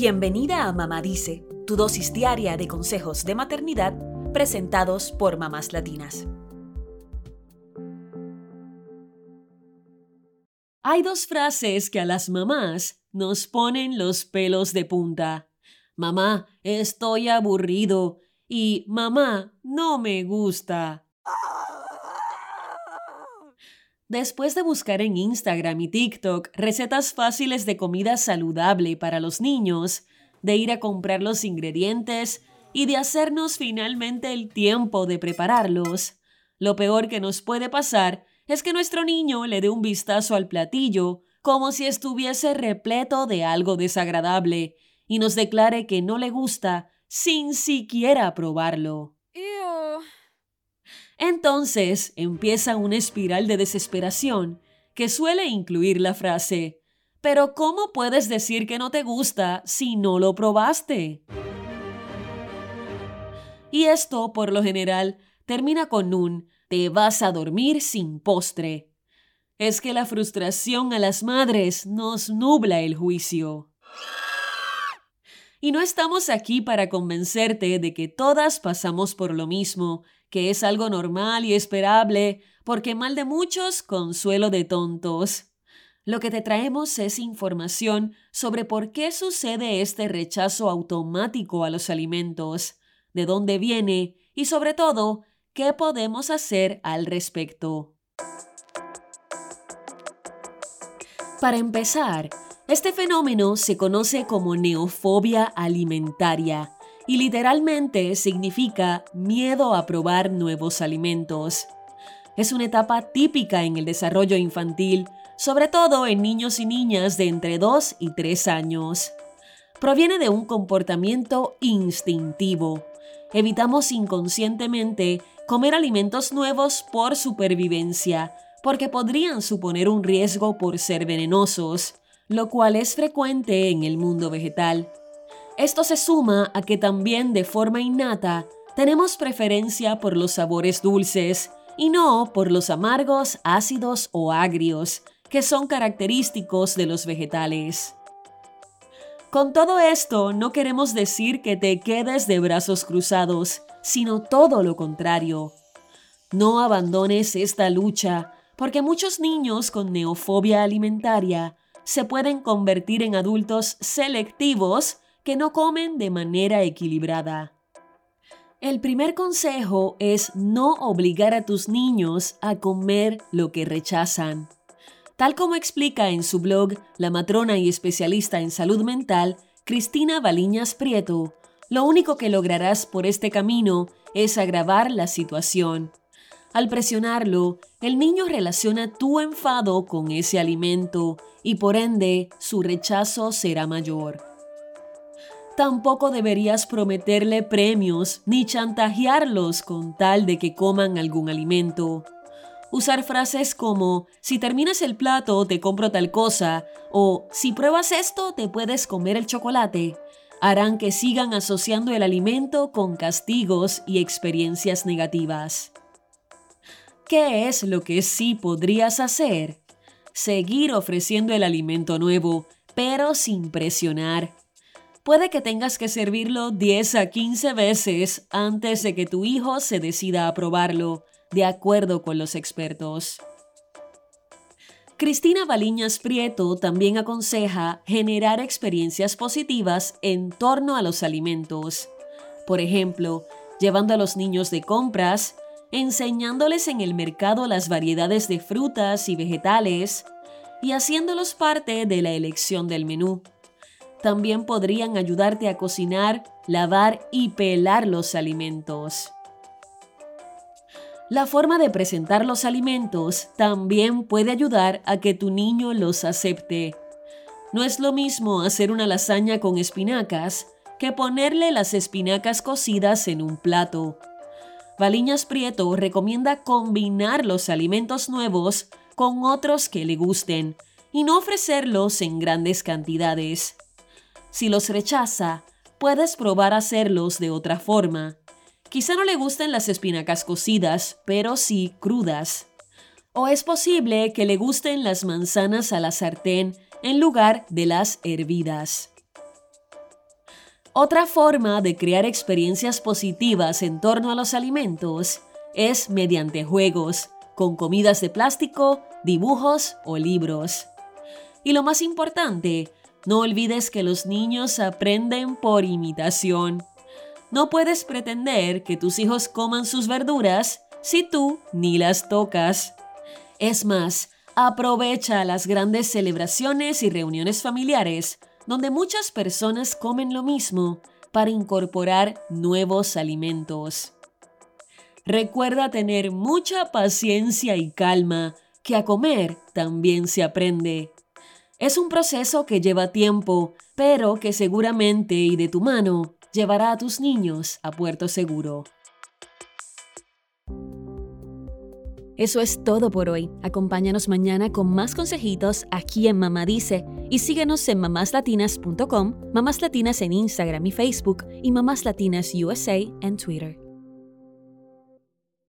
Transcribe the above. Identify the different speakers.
Speaker 1: Bienvenida a Mamá Dice, tu dosis diaria de consejos de maternidad presentados por mamás latinas. Hay dos frases que a las mamás nos ponen los pelos de punta. Mamá, estoy aburrido y mamá, no me gusta. Después de buscar en Instagram y TikTok recetas fáciles de comida saludable para los niños, de ir a comprar los ingredientes y de hacernos finalmente el tiempo de prepararlos, lo peor que nos puede pasar es que nuestro niño le dé un vistazo al platillo como si estuviese repleto de algo desagradable y nos declare que no le gusta sin siquiera probarlo. Entonces empieza una espiral de desesperación que suele incluir la frase, pero ¿cómo puedes decir que no te gusta si no lo probaste? Y esto, por lo general, termina con un te vas a dormir sin postre. Es que la frustración a las madres nos nubla el juicio. Y no estamos aquí para convencerte de que todas pasamos por lo mismo que es algo normal y esperable, porque mal de muchos, consuelo de tontos. Lo que te traemos es información sobre por qué sucede este rechazo automático a los alimentos, de dónde viene y sobre todo, qué podemos hacer al respecto. Para empezar, este fenómeno se conoce como neofobia alimentaria y literalmente significa miedo a probar nuevos alimentos. Es una etapa típica en el desarrollo infantil, sobre todo en niños y niñas de entre 2 y 3 años. Proviene de un comportamiento instintivo. Evitamos inconscientemente comer alimentos nuevos por supervivencia, porque podrían suponer un riesgo por ser venenosos, lo cual es frecuente en el mundo vegetal. Esto se suma a que también de forma innata tenemos preferencia por los sabores dulces y no por los amargos, ácidos o agrios, que son característicos de los vegetales. Con todo esto, no queremos decir que te quedes de brazos cruzados, sino todo lo contrario. No abandones esta lucha, porque muchos niños con neofobia alimentaria se pueden convertir en adultos selectivos que no comen de manera equilibrada. El primer consejo es no obligar a tus niños a comer lo que rechazan. Tal como explica en su blog la matrona y especialista en salud mental, Cristina Baliñas Prieto, lo único que lograrás por este camino es agravar la situación. Al presionarlo, el niño relaciona tu enfado con ese alimento y por ende su rechazo será mayor tampoco deberías prometerle premios ni chantajearlos con tal de que coman algún alimento. Usar frases como si terminas el plato te compro tal cosa o si pruebas esto te puedes comer el chocolate harán que sigan asociando el alimento con castigos y experiencias negativas. ¿Qué es lo que sí podrías hacer? Seguir ofreciendo el alimento nuevo, pero sin presionar puede que tengas que servirlo 10 a 15 veces antes de que tu hijo se decida a probarlo, de acuerdo con los expertos. Cristina Baliñas Prieto también aconseja generar experiencias positivas en torno a los alimentos. Por ejemplo, llevando a los niños de compras, enseñándoles en el mercado las variedades de frutas y vegetales y haciéndolos parte de la elección del menú. También podrían ayudarte a cocinar, lavar y pelar los alimentos. La forma de presentar los alimentos también puede ayudar a que tu niño los acepte. No es lo mismo hacer una lasaña con espinacas que ponerle las espinacas cocidas en un plato. Baliñas Prieto recomienda combinar los alimentos nuevos con otros que le gusten y no ofrecerlos en grandes cantidades. Si los rechaza, puedes probar hacerlos de otra forma. Quizá no le gusten las espinacas cocidas, pero sí crudas. O es posible que le gusten las manzanas a la sartén en lugar de las hervidas. Otra forma de crear experiencias positivas en torno a los alimentos es mediante juegos, con comidas de plástico, dibujos o libros. Y lo más importante, no olvides que los niños aprenden por imitación. No puedes pretender que tus hijos coman sus verduras si tú ni las tocas. Es más, aprovecha las grandes celebraciones y reuniones familiares donde muchas personas comen lo mismo para incorporar nuevos alimentos. Recuerda tener mucha paciencia y calma, que a comer también se aprende. Es un proceso que lleva tiempo, pero que seguramente y de tu mano llevará a tus niños a puerto seguro. Eso es todo por hoy. Acompáñanos mañana con más consejitos aquí en Mamá Dice y síguenos en mamáslatinas.com, Mamás Latinas en Instagram y Facebook y Mamás Latinas USA en Twitter.